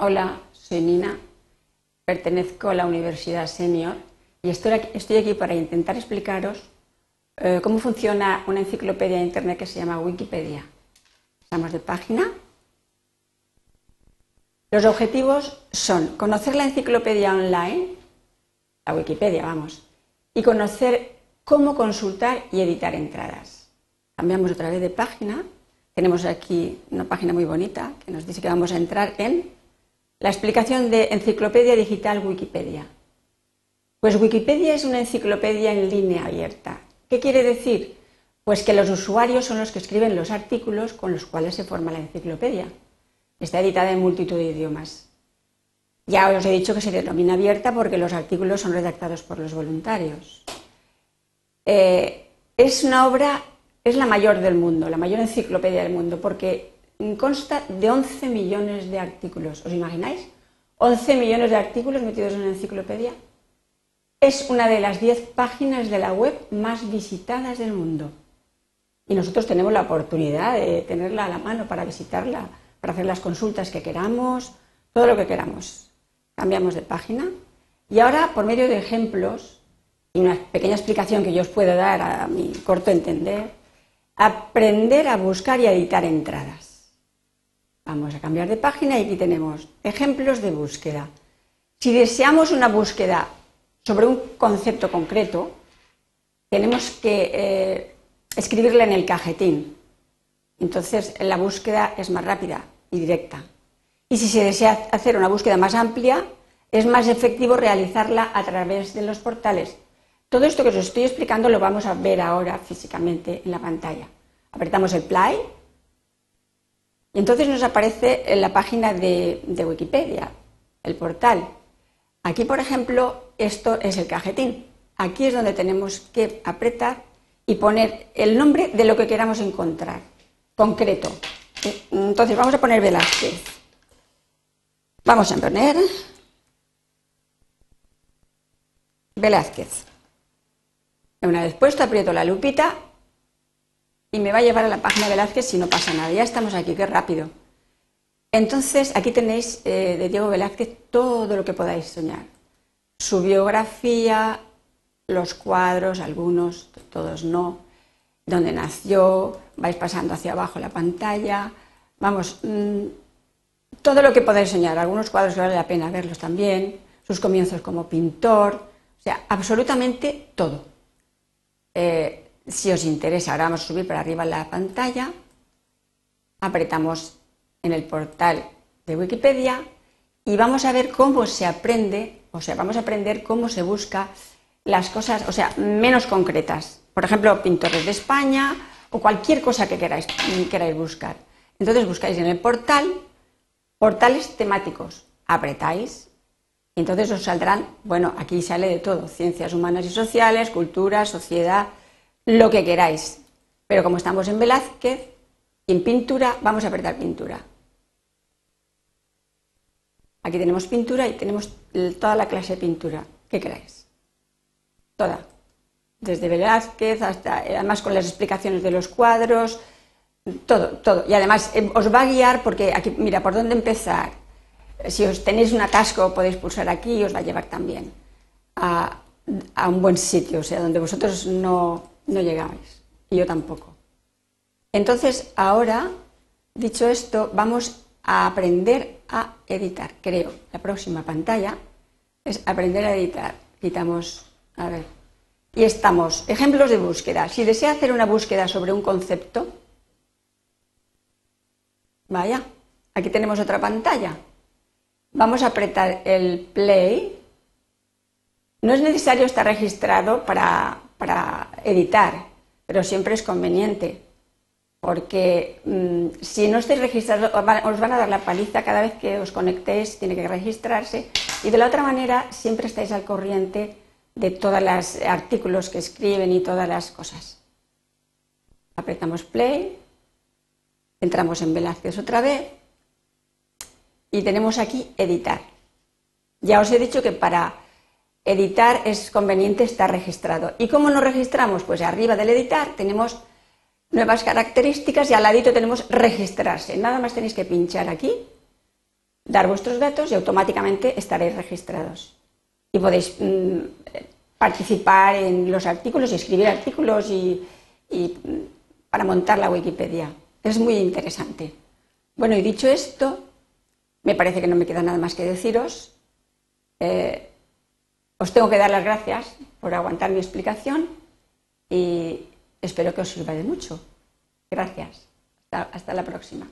Hola, soy Nina, pertenezco a la Universidad Senior y estoy aquí, para intentar explicaros eh, cómo funciona una enciclopedia de Internet que se llama Wikipedia. Pasamos de página. Los objetivos son conocer la enciclopedia online, la Wikipedia, vamos, y conocer cómo consultar y editar entradas. Cambiamos otra vez de página. Tenemos aquí una página muy bonita que nos dice que vamos a entrar en la explicación de Enciclopedia Digital Wikipedia. Pues Wikipedia es una enciclopedia en línea abierta. ¿Qué quiere decir? Pues que los usuarios son los que escriben los artículos con los cuales se forma la enciclopedia. Está editada en multitud de idiomas. Ya os he dicho que se denomina abierta porque los artículos son redactados por los voluntarios. Eh, es una obra, es la mayor del mundo, la mayor enciclopedia del mundo, porque consta de 11 millones de artículos. ¿Os imagináis? 11 millones de artículos metidos en una enciclopedia. Es una de las 10 páginas de la web más visitadas del mundo. Y nosotros tenemos la oportunidad de tenerla a la mano para visitarla, para hacer las consultas que queramos, todo lo que queramos. Cambiamos de página. Y ahora, por medio de ejemplos y una pequeña explicación que yo os puedo dar a mi corto entender, aprender a buscar y a editar entradas. Vamos a cambiar de página y aquí tenemos ejemplos de búsqueda. Si deseamos una búsqueda sobre un concepto concreto, tenemos que eh, escribirla en el cajetín. Entonces la búsqueda es más rápida y directa. Y si se desea hacer una búsqueda más amplia, es más efectivo realizarla a través de los portales. Todo esto que os estoy explicando lo vamos a ver ahora físicamente en la pantalla. Apretamos el play entonces nos aparece en la página de, Wikipedia, el portal. Aquí, por ejemplo, esto es el cajetín. Aquí es donde tenemos que apretar y poner el nombre de lo que queramos encontrar, concreto. Entonces vamos a poner Velázquez. Vamos a poner Velázquez. Una vez puesto, aprieto la lupita y me va a llevar a la página de Velázquez si no pasa nada. Ya estamos aquí, qué rápido. Entonces, aquí tenéis eh, de Diego Velázquez todo lo que podáis soñar. Su biografía, los cuadros, algunos, todos no, dónde nació, vais pasando hacia abajo la pantalla, vamos, mm, todo lo que podáis soñar, algunos cuadros que vale la pena verlos también, sus comienzos como pintor, o sea, absolutamente todo. Eh, si os interesa, ahora vamos a subir para arriba la pantalla, apretamos en el portal de Wikipedia y vamos a ver cómo se aprende, o sea, vamos a aprender cómo se busca las cosas, o sea, menos concretas. Por ejemplo, pintores de España o cualquier cosa que queráis, queráis buscar. Entonces buscáis en el portal portales temáticos, apretáis y entonces os saldrán, bueno, aquí sale de todo, ciencias humanas y sociales, cultura, sociedad, lo que queráis. Pero como estamos en Velázquez y en pintura, vamos a apretar pintura. Aquí tenemos pintura y tenemos toda la clase de pintura que queráis. Toda. Desde Velázquez hasta, además con las explicaciones de los cuadros, todo, todo. Y además eh, os va a guiar porque aquí, mira, por dónde empezar. Si os tenéis un atasco podéis pulsar aquí y os va a llevar también a, a un buen sitio, o sea, donde vosotros no, no llegabais, y yo tampoco. Entonces, ahora, dicho esto, vamos a aprender a editar, creo. La próxima pantalla es aprender a editar. Quitamos, a ver, y estamos, ejemplos de búsqueda. Si desea hacer una búsqueda sobre un concepto, vaya, aquí tenemos otra pantalla. Vamos a apretar el play. No es necesario estar registrado para, para editar, pero siempre es conveniente, porque mm, si no estáis registrados os van a dar la paliza cada vez que os conectéis, tiene que registrarse, y de la otra manera siempre estáis al corriente de todos los artículos que escriben y todas las cosas. Apretamos play, entramos en Velázquez otra vez y tenemos aquí editar. Ya os he dicho que para editar es conveniente estar registrado. ¿Y cómo nos registramos? Pues arriba del editar tenemos nuevas características y al ladito tenemos registrarse. Nada más tenéis que pinchar aquí dar vuestros datos y automáticamente estaréis registrados. Y podéis mm, participar en los artículos y escribir artículos y, mm, para montar la Wikipedia. Es muy interesante. Bueno, y dicho esto, me parece que no me queda nada más que deciros. Eh, os tengo que dar las gracias por aguantar mi explicación y espero que os sirva de mucho. Gracias. hasta la próxima.